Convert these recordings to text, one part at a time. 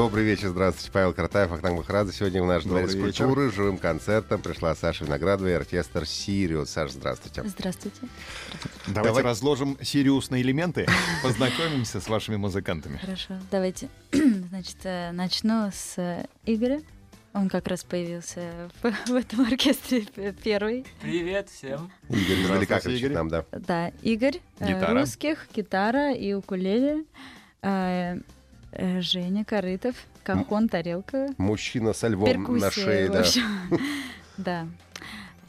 Добрый вечер, здравствуйте. Павел Картаев, Ахтанг Махарадзе. Сегодня в наш Добрый дворец вечер. культуры живым концертом пришла Саша Виноградова и оркестр «Сириус». Саша, здравствуйте. Здравствуйте. Давайте Давай- разложим Сириус на элементы, познакомимся с вашими музыкантами. Хорошо. Давайте. Значит, э, начну с э, Игоря. Он как раз появился в, в этом оркестре первый. Привет всем. Игорь кричит Игорь. нам, да. Да, Игорь. э, Гитара. Русских, гитара и укулеле. Э, э, Женя Корытов, кахон, тарелка. Мужчина со львом Перкуссия, на шее, да. Да,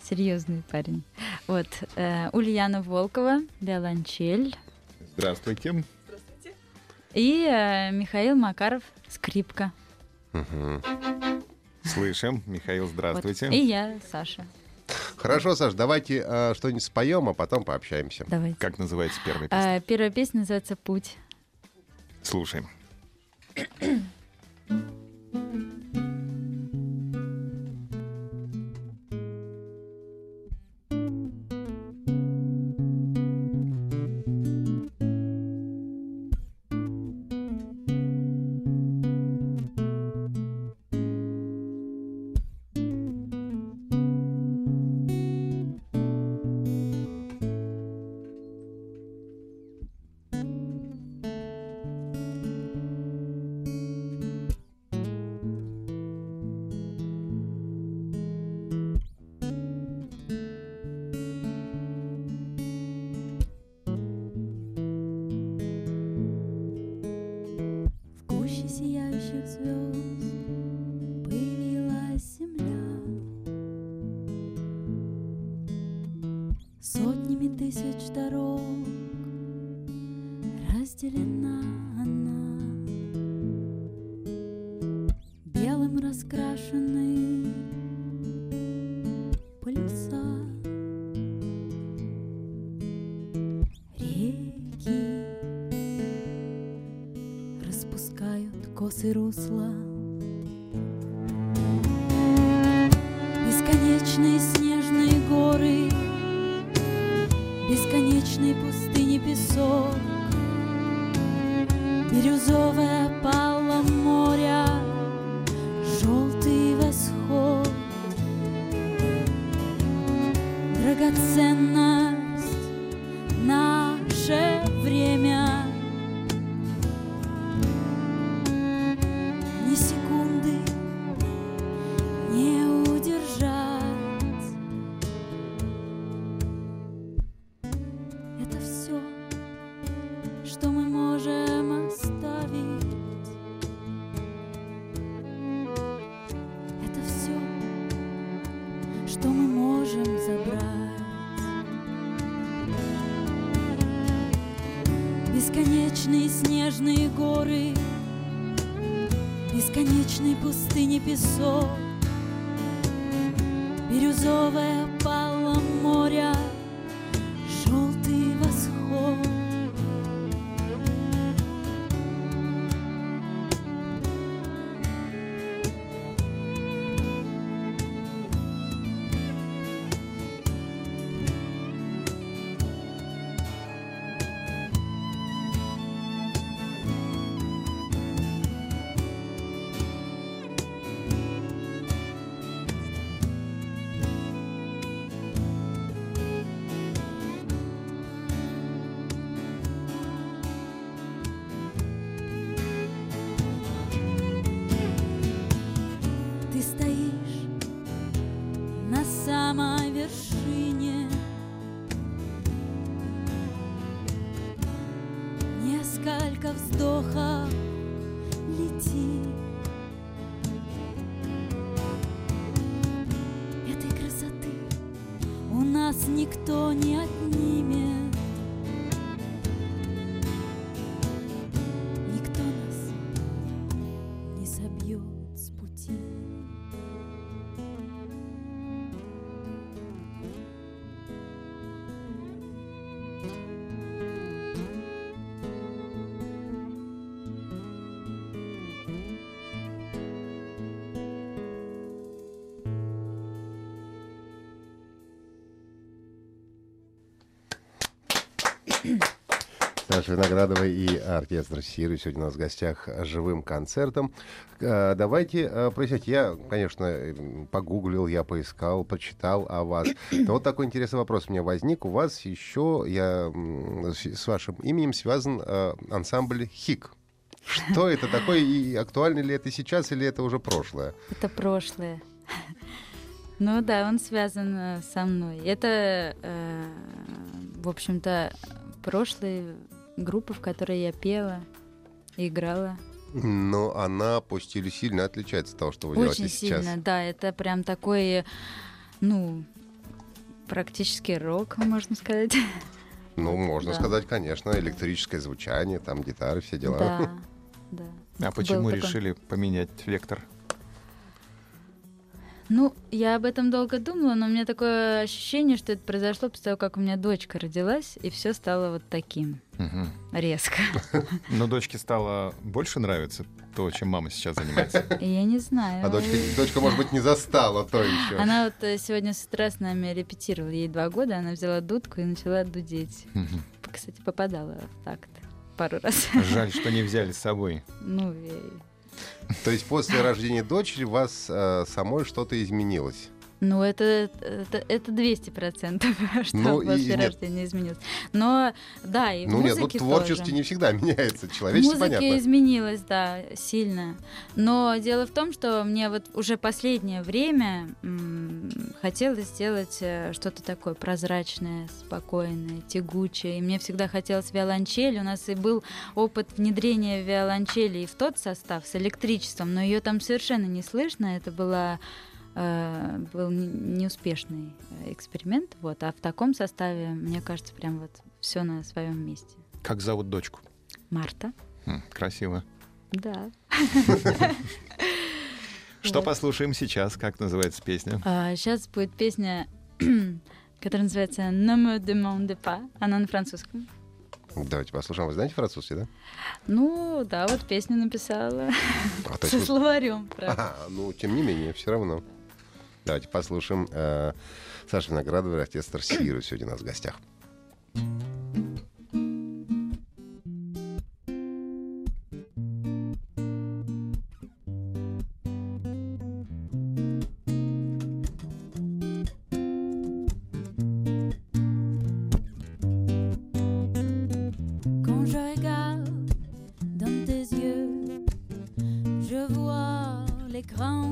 серьезный парень. Вот, э, Ульяна Волкова, виолончель. Здравствуйте. И э, Михаил Макаров, скрипка. Слышим. Михаил, Вот. здравствуйте. И я, Саша. Хорошо, Саш, давайте э, что-нибудь споем, а потом пообщаемся. Давайте. Как называется первая песня? А, первая песня называется «Путь». Слушаем. ん? русла. Снежные горы Бесконечной пустыни песок Бирюзовая сколько вздохов лети, Этой красоты у нас никто не отнимет. Виноградова и оркестр Сиры сегодня у нас в гостях живым концертом. Э, Давайте э, прояснять. Я, конечно, погуглил, я поискал, почитал о вас. Но вот такой интересный вопрос у меня возник. У вас еще, я с вашим именем связан э, ансамбль «Хик». Что это такое и актуально ли это сейчас или это уже прошлое? Это прошлое. Ну да, он связан со мной. Это, э, в общем-то, прошлые группы, в которые я пела, играла. Но она по стилю сильно отличается от того, что вы Очень делаете сейчас. сильно, да. Это прям такой, ну, практически рок, можно сказать. Ну, можно Да. сказать, конечно, электрическое звучание, там гитары, все дела. Да, да. А почему решили поменять вектор? Ну, я об этом долго думала, но у меня такое ощущение, что это произошло после того, как у меня дочка родилась, и все стало вот таким Мгм. резко. Но дочке стало больше нравиться то, чем мама сейчас занимается. Я не знаю. А дочка, дочка, может быть, не застала то еще. Она вот э, сегодня с утра с нами репетировала. Ей два года, она взяла дудку и начала дудеть. Мгм. Кстати, попадала в такт пару раз. Жаль, что не взяли с собой. Ну, То есть после рождения дочери у вас э, самой что-то изменилось. Ну это, это, это 200%, что Ну, и после нет. рождения изменилось. Но, да, и ну нет, ну музыке творчески тоже. не всегда меняется. Человечески Музыка понятно. изменилась, да, сильно. Но дело в том, что мне вот уже последнее время м, хотелось сделать э, что-то такое прозрачное, спокойное, тягучее. И мне всегда хотелось виолончель. У нас и был опыт внедрения виолончели и в тот состав с электричеством, но ее там совершенно не слышно. Это была э, был не- неуспешный э, эксперимент, вот, а в таком составе, мне кажется, прям вот все на своем месте. Как зовут дочку? Марта, М, Красиво. да. Что послушаем сейчас? Как называется песня? сейчас будет песня, которая называется «Ne me demande pas». Она на французском. Давайте послушаем. Вы знаете французский, да? Ну, да, вот песню написала А, со словарем, правда. Ага, ну, тем не менее, все равно. Давайте послушаем э, Саша Виноградова и оркестр Сиру сегодня у нас в гостях. Les grands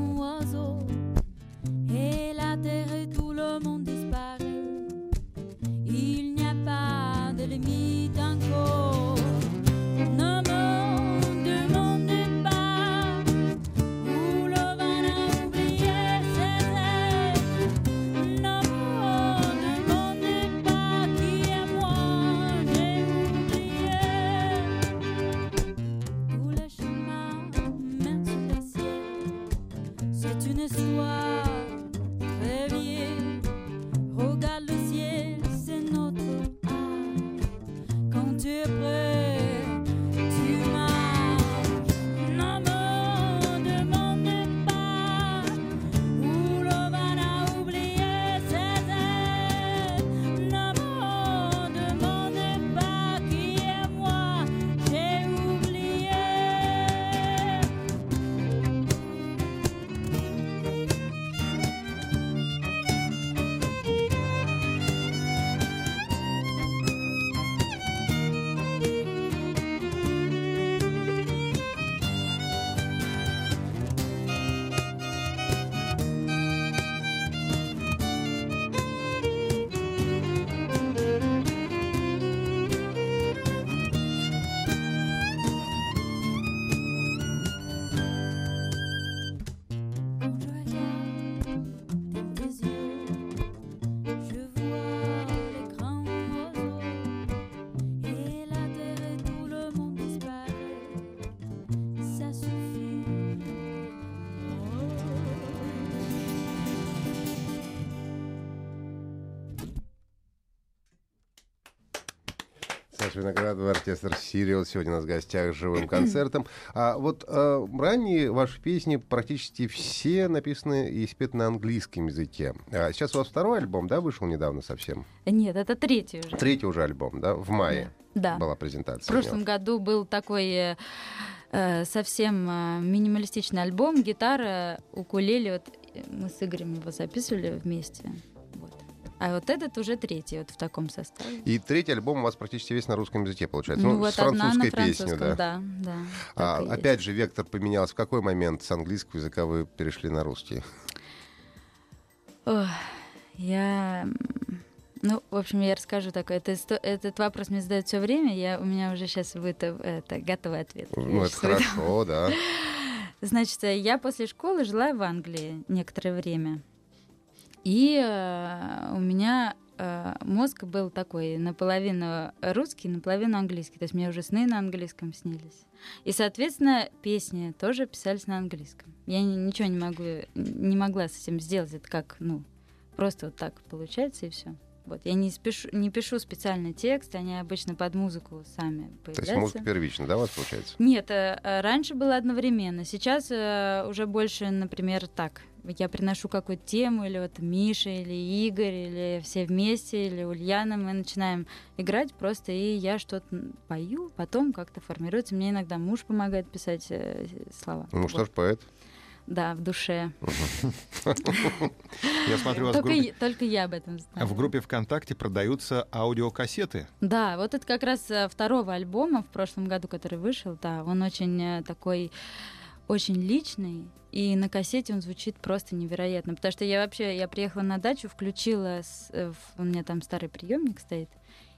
Саша Виноградова, оркестр «Сириус». Сегодня у нас в гостях с живым концертом. А вот э, ранние ваши песни практически все написаны и спеты на английском языке. А сейчас у вас второй альбом, да, вышел недавно совсем? Нет, это третий уже. Третий уже альбом, да, в мае Да. была презентация. В прошлом году был такой э, э, совсем э, минималистичный альбом, гитара, укулеле. Вот э, мы с Игорем его записывали вместе. А вот этот уже третий, вот в таком составе. И третий альбом у вас практически весь на русском языке, получается. ну, Ну, вот с французской песней, да. да. да, А, и есть. опять же, вектор поменялся. В какой момент с английского языка вы перешли на русский? Ох, я... Ну, в общем, я расскажу такой. Это, этот вопрос мне задают все время. Я, у меня уже сейчас будет это, готовый ответ. Я Ну, это щас выдам. хорошо, да. Значит, э, я после школы жила в Англии некоторое время. И э, у меня э, мозг был такой наполовину русский, наполовину английский. То есть мне уже сны на английском снились. И, соответственно, песни тоже писались на английском. Я ни- ничего не могу, не могла с этим сделать. Это как, ну, просто вот так получается и все. Вот. Я не, спешу, не пишу специально текст, они обычно под музыку сами То появляются. есть музыка первична, да, у вас получается? Нет, э, раньше было одновременно. Сейчас уже больше, например, так. Я приношу какую-то тему, или вот Миша, или Игорь, или все вместе, или Ульяна, мы начинаем играть просто, и я что-то пою, потом как-то формируется. Мне иногда муж помогает писать э, слова. Ну Вот. что ж, поэт. Да, в душе. Я смотрю, вас в Только, группе, я- только я об этом знаю. в группе ВКонтакте продаются аудиокассеты. Да, вот это как раз э, второго альбома в прошлом году, который вышел, да, он очень э, такой, очень личный, и на кассете он звучит просто невероятно, потому что я вообще, я приехала на дачу, включила, с- э, у меня там старый приемник стоит,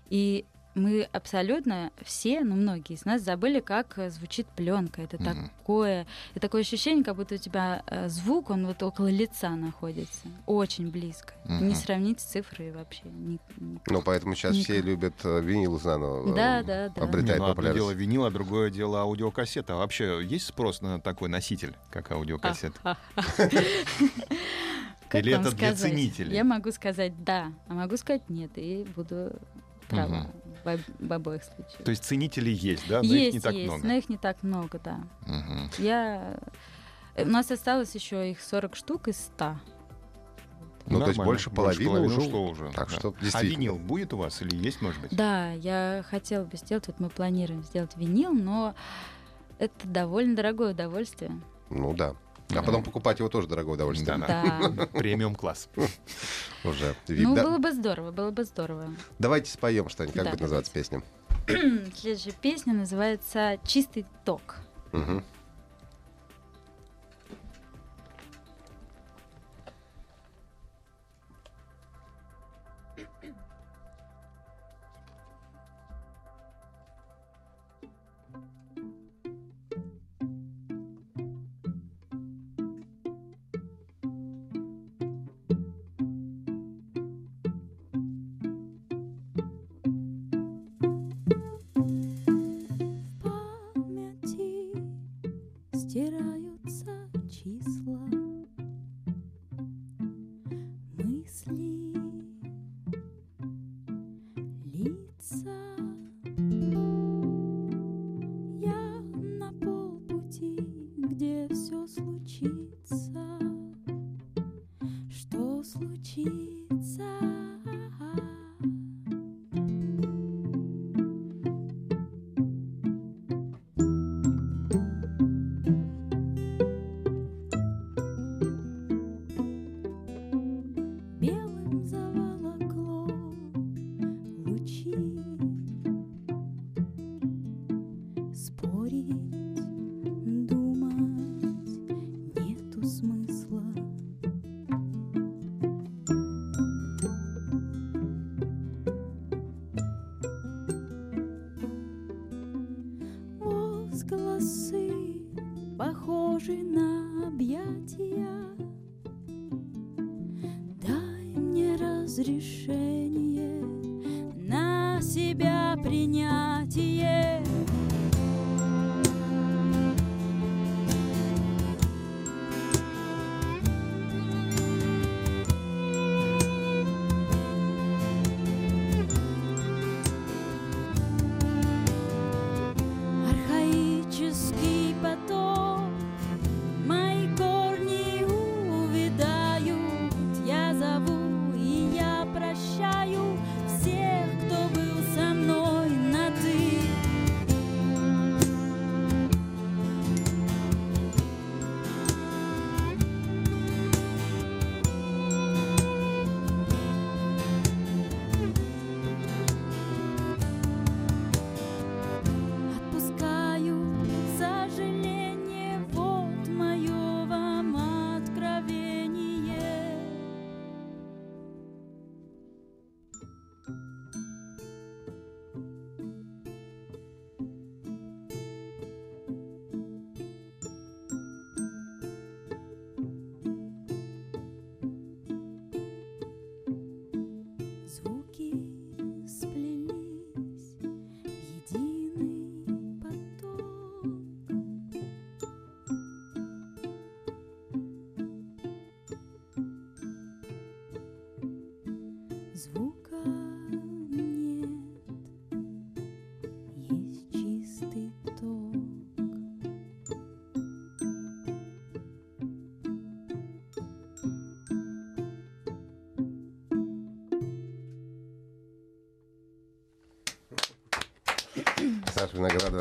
и мы абсолютно все, ну многие из нас забыли, как э, звучит пленка. Это Мгм. такое, и такое ощущение, как будто у тебя э, звук, он вот около лица находится, очень близко. Мгм. Не сравнить с цифрой вообще. ни- ни- Ну, поэтому сейчас все Никак. любят э, винил заново. Да, э, да, да. Обретает ну, одно популярность. дело винил, а другое дело аудиокассета. А вообще есть спрос на такой носитель, как аудиокассета? Как Или это для сказать? ценителей? Я могу сказать да, а могу сказать нет, и буду права. В, об- в обоих случаях. То есть ценителей есть, да? Но их есть, не так есть, много. но их не так много, да. Мгм. Я... э, У нас осталось еще их 40 штук из 100. Ну, то есть Нормально. больше половины ушло. ушло уже. Так да. что А винил будет у вас или есть, может быть? Да, я хотела бы сделать, вот мы планируем сделать винил, но это довольно дорогое удовольствие. Ну да. А потом покупать его тоже дорогое удовольствие. Да. Премиум класс. Уже. Ну, было бы здорово, было бы здорово. Давайте споем что-нибудь. Как будет называться песня? Следующая песня называется «Чистый ток». Мгм.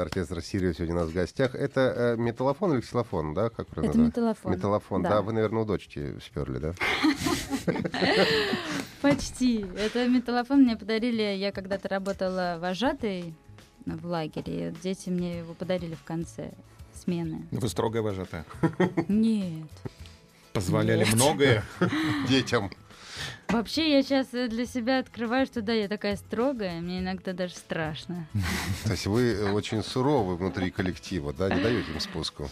Виноградов, оркестр Сириус сегодня у нас в гостях. Это э, металлофон или ксилофон, да? Как правильно Это называется? металлофон. Металлофон, да. Да. Вы, наверное, у дочки сперли, да? Почти. Это металлофон мне подарили. Я когда-то работала вожатой в лагере. дети мне его подарили в конце смены. Вы строгая вожатая. Нет. Позволяли Нет. многое. Детям. Вообще, я сейчас для себя открываю, что да, я такая строгая, мне иногда даже страшно. То есть вы э, очень суровы внутри коллектива, да? Не даете им спуску.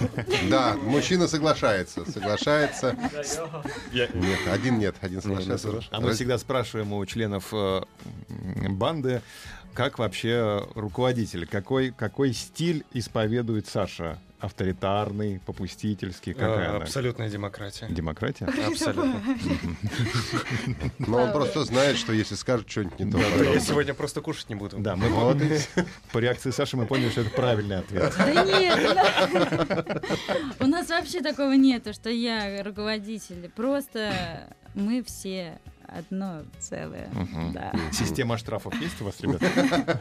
Да, мужчина соглашается. Соглашается. Нет, один нет, один соглашается. А мы всегда спрашиваем у членов э, банды, как вообще руководитель, какой, какой стиль исповедует Саша? Авторитарный, попустительский, какая Э, она? Абсолютная демократия. Демократия? Абсолютно. Но он просто знает, что если скажет что-нибудь не то, Я сегодня просто кушать не буду. Да, мы и по реакции Саши мы поняли, что это правильный ответ. Да нет, у нас вообще такого нету, что я руководитель. Просто мы все одно целое. Да. Система штрафов есть у вас, ребята?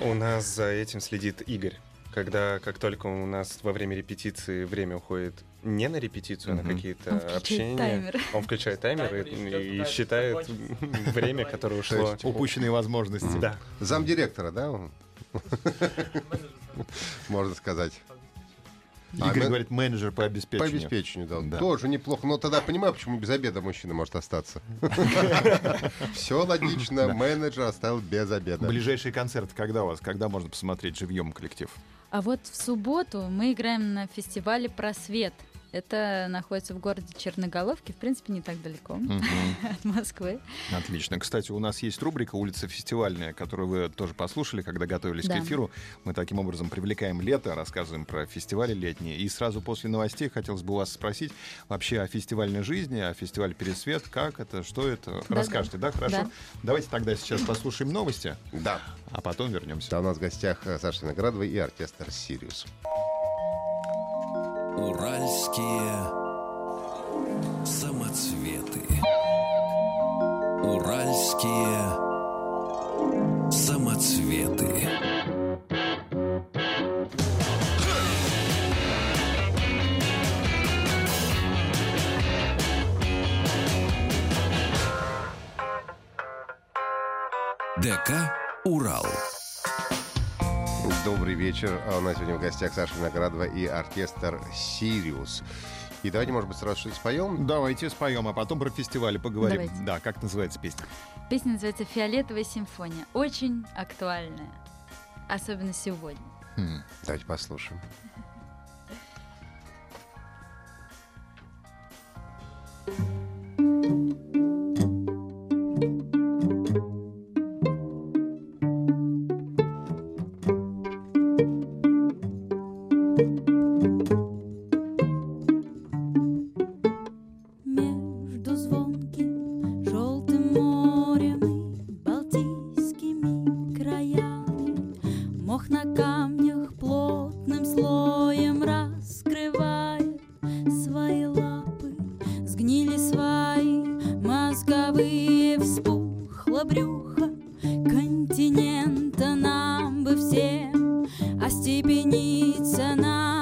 У нас за этим следит Игорь. Когда, как только у нас во время репетиции время уходит не на репетицию, а на какие-то общения, таймер. он включает таймер и, и считает время, которое ушло. Упущенные возможности. Да. Замдиректора, да? Можно сказать. А Игорь мы- говорит, менеджер по По обеспечению. обеспечению, да. Да. Тоже неплохо. Но тогда понимаю, почему без обеда мужчина может остаться. Все логично. Менеджер оставил без обеда. Ближайший концерт когда у вас? Когда можно посмотреть живьем коллектив? А вот в субботу мы играем на фестивале «Просвет». Это находится в городе Черноголовке, в принципе, не так далеко от Москвы. Отлично. Кстати, у нас есть рубрика «Улица фестивальная», которую вы тоже послушали, когда готовились Да. к эфиру. Мы таким образом привлекаем лето, рассказываем про фестивали летние. И сразу после новостей хотелось бы у вас спросить вообще о фестивальной жизни, о фестивале «Пересвет». Как это, что это? Да, Расскажете, да? Хорошо. Да. Давайте тогда сейчас послушаем новости, Да. а потом вернемся. Да, у нас в гостях э, Саша Виноградова и оркестр «Сириус». Уральские самоцветы. Уральские самоцветы. ДК «Урал». Добрый вечер. А У нас сегодня в гостях Саша Виноградова и оркестр «Сириус». И давайте, может быть, сразу что-то споем? Давайте споем, а потом про фестивали поговорим. Давайте. Да, как называется песня? Песня называется «Фиолетовая симфония». Очень актуальная. Особенно сегодня. Хм. Давайте послушаем. Между остепениться, навести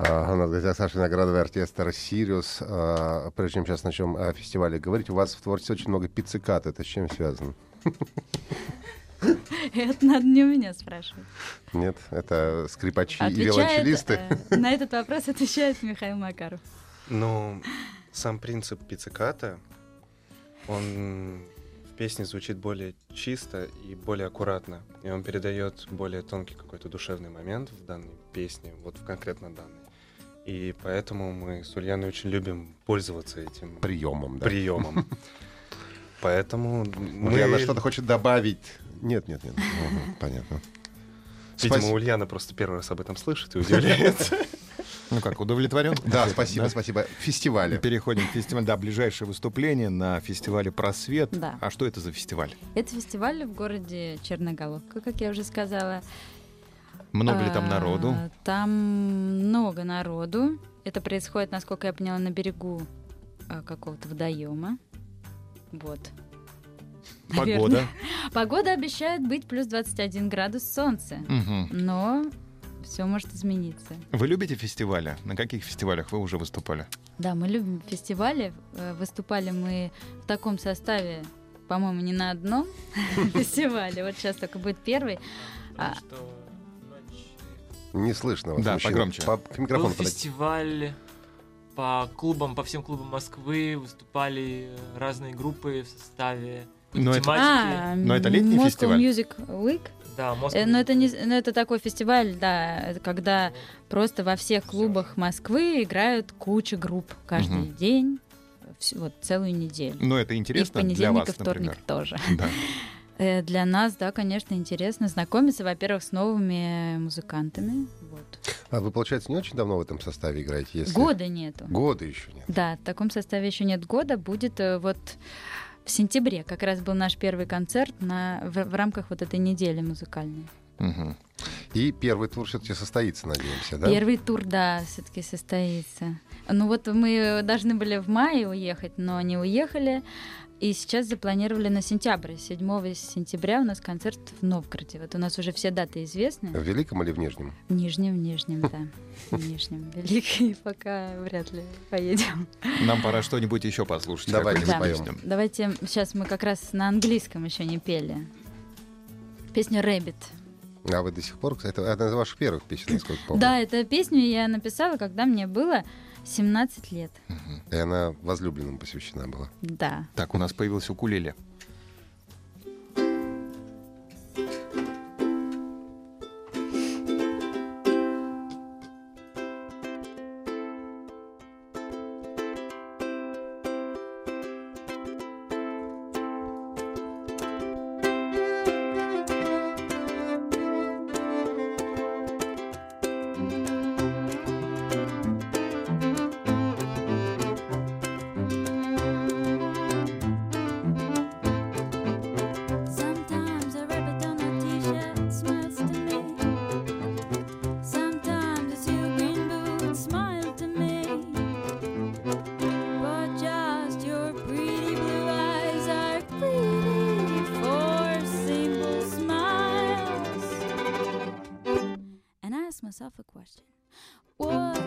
У нас в гостях Саша Виноградовый, оркестр «Сириус». А, Прежде чем сейчас начнем о фестивале говорить, у вас в творчестве очень много пиццикат. Это с чем связано? Это надо не у меня спрашивать. Нет, это скрипачи и виолончелисты. э, на этот вопрос отвечает Михаил Макаров. Ну, сам принцип пицциката, он в песне звучит более чисто и более аккуратно. И он передает более тонкий какой-то душевный момент в данной песне, вот в конкретно данной. И поэтому мы с Ульяной очень любим пользоваться этим Приемом, да. приемом. Поэтому мы... Ульяна что-то хочет добавить. Нет, нет, нет. Понятно. Видимо. Ульяна просто первый раз об этом слышит и удивляется. Ну как, удовлетворен? Да, спасибо, Да? спасибо. Фестивали. Переходим к фестивалю. Да, ближайшее выступление на фестивале «Просвет». Да. А что это за фестиваль? Это фестиваль в городе Черноголовка, как я уже сказала. Много ли там А, народу? Там много народу. Это происходит, насколько я поняла, на берегу а, какого-то водоема. Вот. наверное. Погода. Погода обещает быть плюс 21 градус солнца. Но все может измениться. Вы любите фестивали? На каких фестивалях вы уже выступали? Да, мы любим фестивали. Э, Выступали мы в таком составе, по-моему, не на одном фестивале. Вот сейчас только будет первый. Не слышно вас, Да, мужчина. погромче. По- К Был микрофону подойти. фестиваль по клубам, по всем клубам Москвы. Выступали разные группы в составе Но это- а, Но это летний Moscow фестиваль? Music Week. Да, Moscow Э, Но Music это не, но это такой фестиваль, да, это когда просто во всех клубах Москвы играют куча групп каждый Мгм. день, вс- вот целую неделю. Но это И в интересно для понедельник, и вас, вторник например. тоже. Да. Э, Для нас, да, конечно, интересно знакомиться, во-первых, с новыми музыкантами. Вот. А вы, получается, не очень давно в этом составе играете? Если... Года нету. Года еще нет. Да, в таком составе еще нет года. Будет э, вот в сентябре как раз был наш первый концерт на, в, в рамках вот этой недели музыкальной. Мгм. И первый тур все-таки состоится, надеемся, да? Первый тур, да, все-таки состоится. Ну вот мы должны были в мае уехать, но не уехали. И сейчас запланировали на сентябрь. 7 сентября у нас концерт в Новгороде. Вот у нас уже все даты известны. В Великом или в Нижнем? В Нижнем, в Нижнем, да. В Нижнем. Великий пока вряд ли поедем. Нам пора что-нибудь еще послушать. Давайте споем. Давайте, сейчас мы как раз на английском еще не пели. Песню «Рэббит». А вы до сих пор, кстати, это одна из ваших первых песен, насколько помню. Да, эту песню я написала, когда мне было 17 лет. И она возлюбленным посвящена была. Да. Так, у нас появился укулеле. Myself a question: What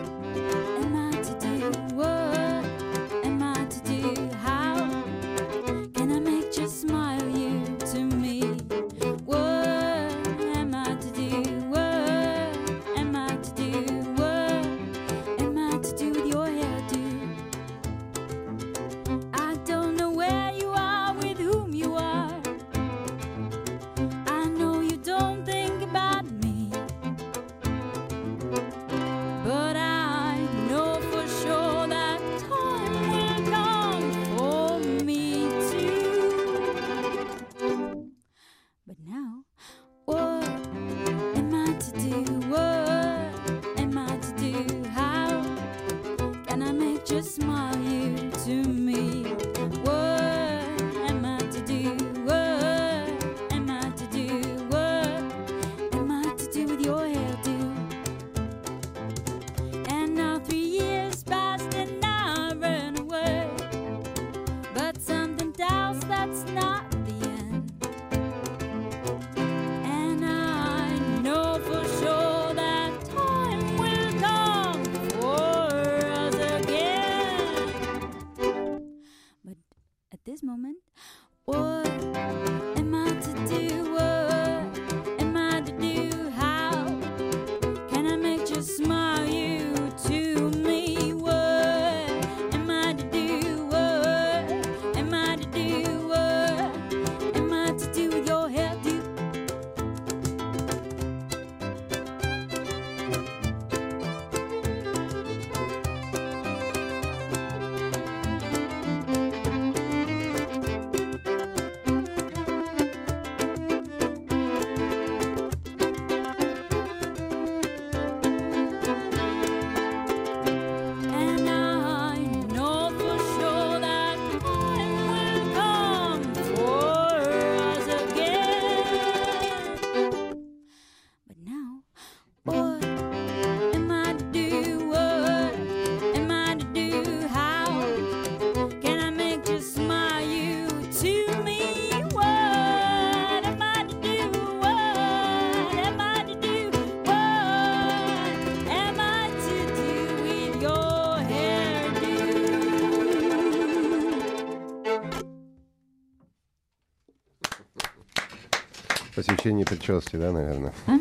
Посвящение прически, да, наверное? А?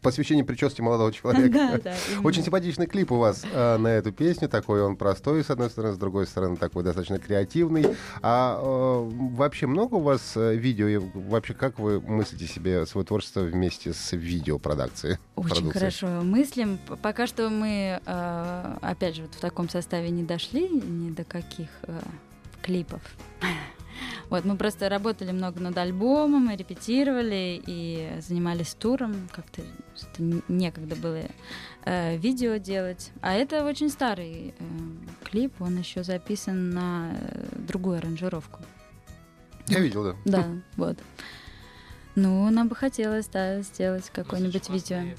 Посвящение прически молодого человека. Да, да. Очень симпатичный клип у вас э, на эту песню. Такой он простой, с одной стороны, с другой стороны, такой достаточно креативный. А э, вообще много у вас э, видео? И вообще, как вы мыслите себе свое творчество вместе с видеопродукцией? Очень продукцией? хорошо мыслим. Пока что мы, э, опять же, вот в таком составе не дошли ни до каких э, клипов. Вот, мы просто работали много над альбомом, и репетировали и занимались туром. Как-то некогда было э, видео делать. А это очень старый э, клип, он еще записан на э, другую аранжировку. Я видел, да. Да, вот. Ну, нам бы хотелось, да, сделать какое-нибудь видео.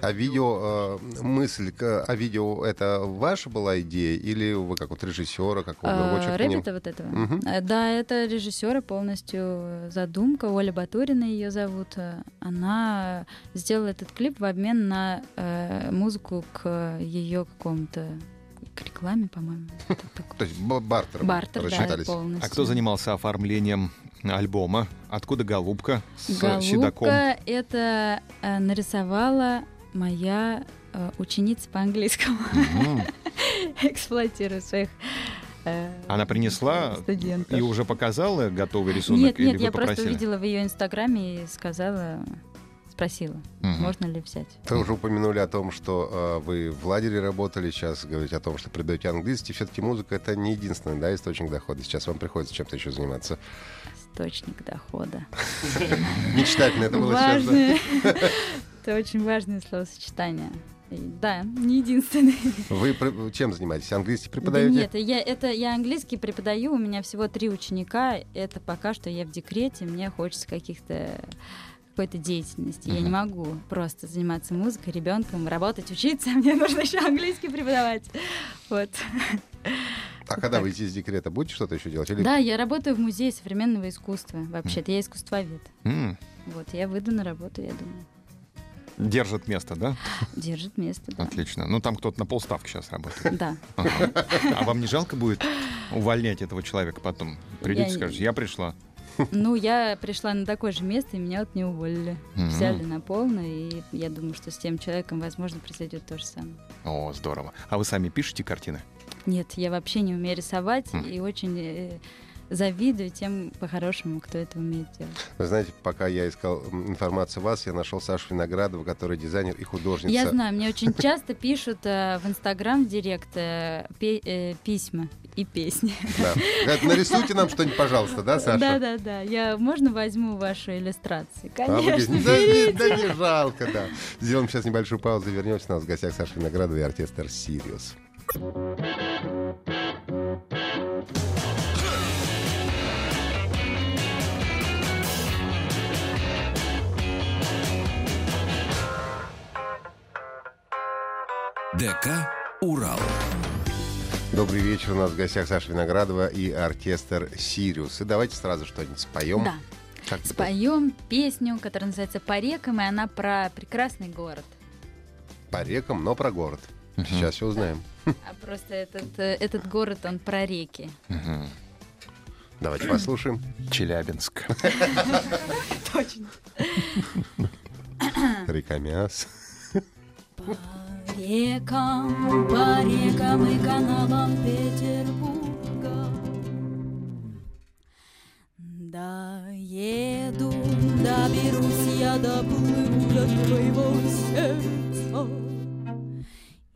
А видео, э, мысль к- о видео, это ваша была идея? Или вы как вот режиссера, какого другого А? Рэббита вот этого? Э, Да, это режиссера полностью э, задумка. Оля Батурина ее зовут. Э, Она сделала этот клип в обмен на э, музыку к ее какому-то к рекламе, по-моему. То есть бартер. Бартер, да, полностью. А кто занимался оформлением альбома? Откуда голубка с? Голубка это э, нарисовала моя э, ученица по английскому. Мгм. Эксплуатирую своих э, Она принесла студентов. и уже показала готовый рисунок? Нет, нет, я просто попросили? увидела в ее инстаграме и сказала, спросила, Мгм. можно ли взять. Вы уже упомянули о том, что э, вы в лагере работали, сейчас говорите о том, что преподаете английский. Все-таки музыка это не единственный да, источник дохода. Сейчас вам приходится чем-то еще заниматься. Источник дохода. Мечтательно это было сейчас. Да? Это очень важное словосочетание. Да, не единственный. Вы чем занимаетесь? Английский Да преподаете? нет, я, это, я английский преподаю, у меня всего три ученика. Это пока что я в декрете, мне хочется каких-то какой-то деятельности. Я не могу просто заниматься музыкой, ребенком, работать, учиться. Мне нужно еще английский преподавать. Вот. А когда выйти из декрета, будете что-то еще делать? Или Да, я работаю в музее современного искусства. Вообще-то я искусствовед. М, Вот, я выйду на работу, я думаю. Держит место, да? Держит место, да. Отлично. Ну, там кто-то на полставки сейчас работает. Да. Ага. А вам не жалко будет увольнять этого человека потом? Придете, Я- скажете, я пришла. Ну, я пришла на такое же место, и меня вот не уволили. Взяли на полное, и я думаю, что с тем человеком, возможно, произойдет то же самое. О, здорово. А вы сами пишете картины? Нет, я вообще не умею рисовать Хм. и очень э, завидую тем по-хорошему, кто это умеет делать. Вы знаете, пока я искал информацию о вас, я нашел Сашу Виноградова, который дизайнер и художница. Я знаю, мне очень часто пишут э, в Инстаграм в директ э, пе- э, письма и песни. Да. Нарисуйте нам что-нибудь, пожалуйста, да, Саша? Да, да, да. Я можно возьму ваши иллюстрации? А Конечно. да, не, да не жалко, да. Сделаем сейчас небольшую паузу и вернемся. У нас в гостях Саша Виноградова и оркестр «Сириус». ДК «Урал». Добрый вечер. У нас в гостях Саша Виноградова и оркестр «Сириус». И давайте сразу что-нибудь споем. Да. Как это? Споем песню, которая называется «По рекам», и она про прекрасный город. По рекам, но про город. Сейчас все узнаем. А просто этот, э, этот город, он про реки. Мгм. Давайте послушаем. Челябинск. Точно. Река Миас. Рекам, по рекам и каналам Петербурга. Доеду, доберусь я, доплыву я твоего сердца.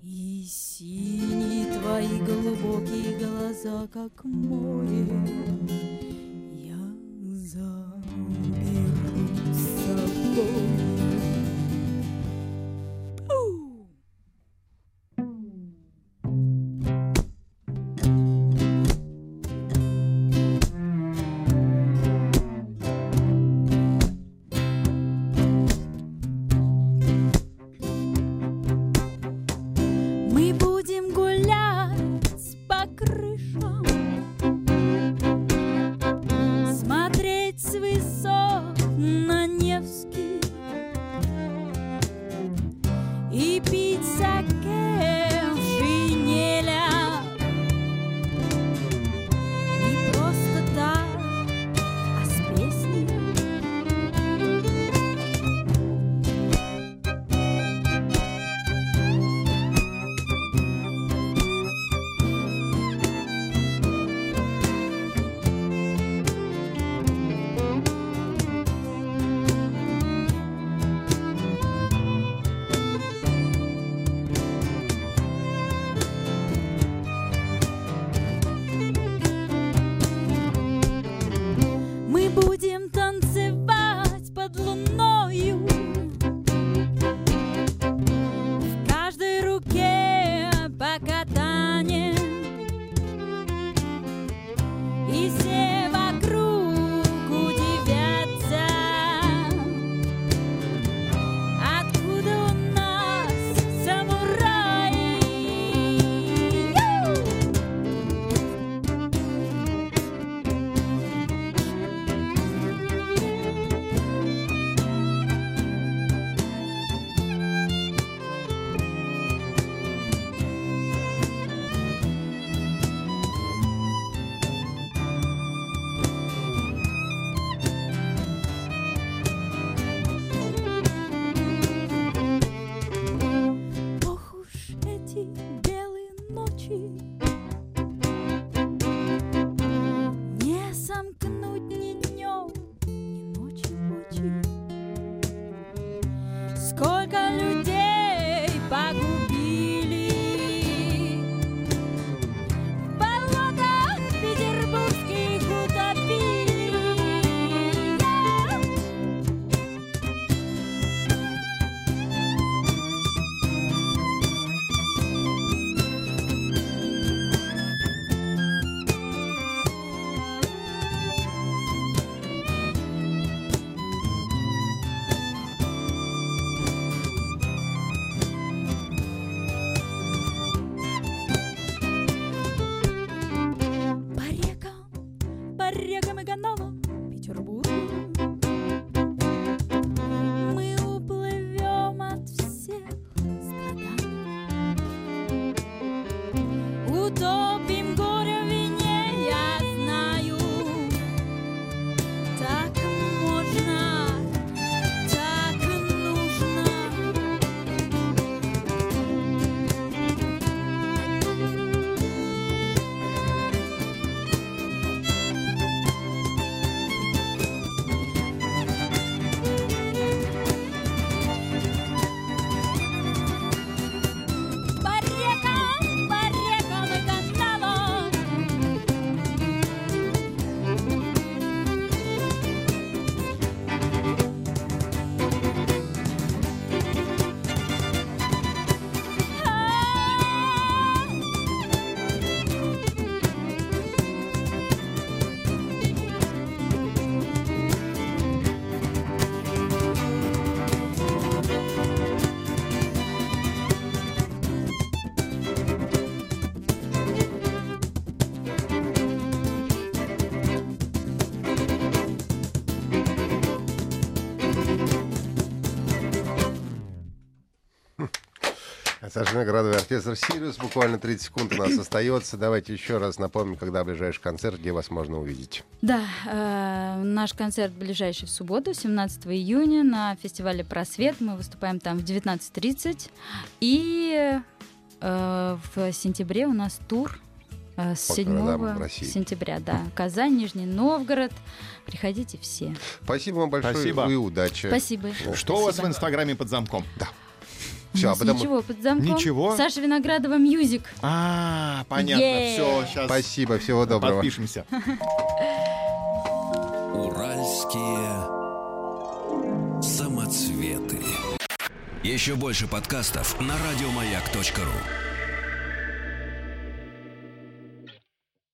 И синие твои глубокие глаза, как море Саша Виноградова, оркестр «Сириус». Буквально 30 секунд у нас остается. Давайте еще раз напомним, когда ближайший концерт, где вас можно увидеть. Да, э, наш концерт ближайший в субботу, 17 июня, на фестивале «Просвет». Мы выступаем там в 19.30. И э, в сентябре у нас тур э, с По 7 городам России. сентября. Да, Казань, Нижний Новгород. Приходите все. Спасибо вам большое Спасибо. и удачи. Спасибо. Что у вас в Инстаграме под замком? Все, У а. Ничего, под замком. Ничего? Саша Виноградова Music. А, понятно. Е. Все, сейчас Спасибо, всего доброго. подпишемся. Уральские самоцветы. Еще больше подкастов на радиомаяк.ру.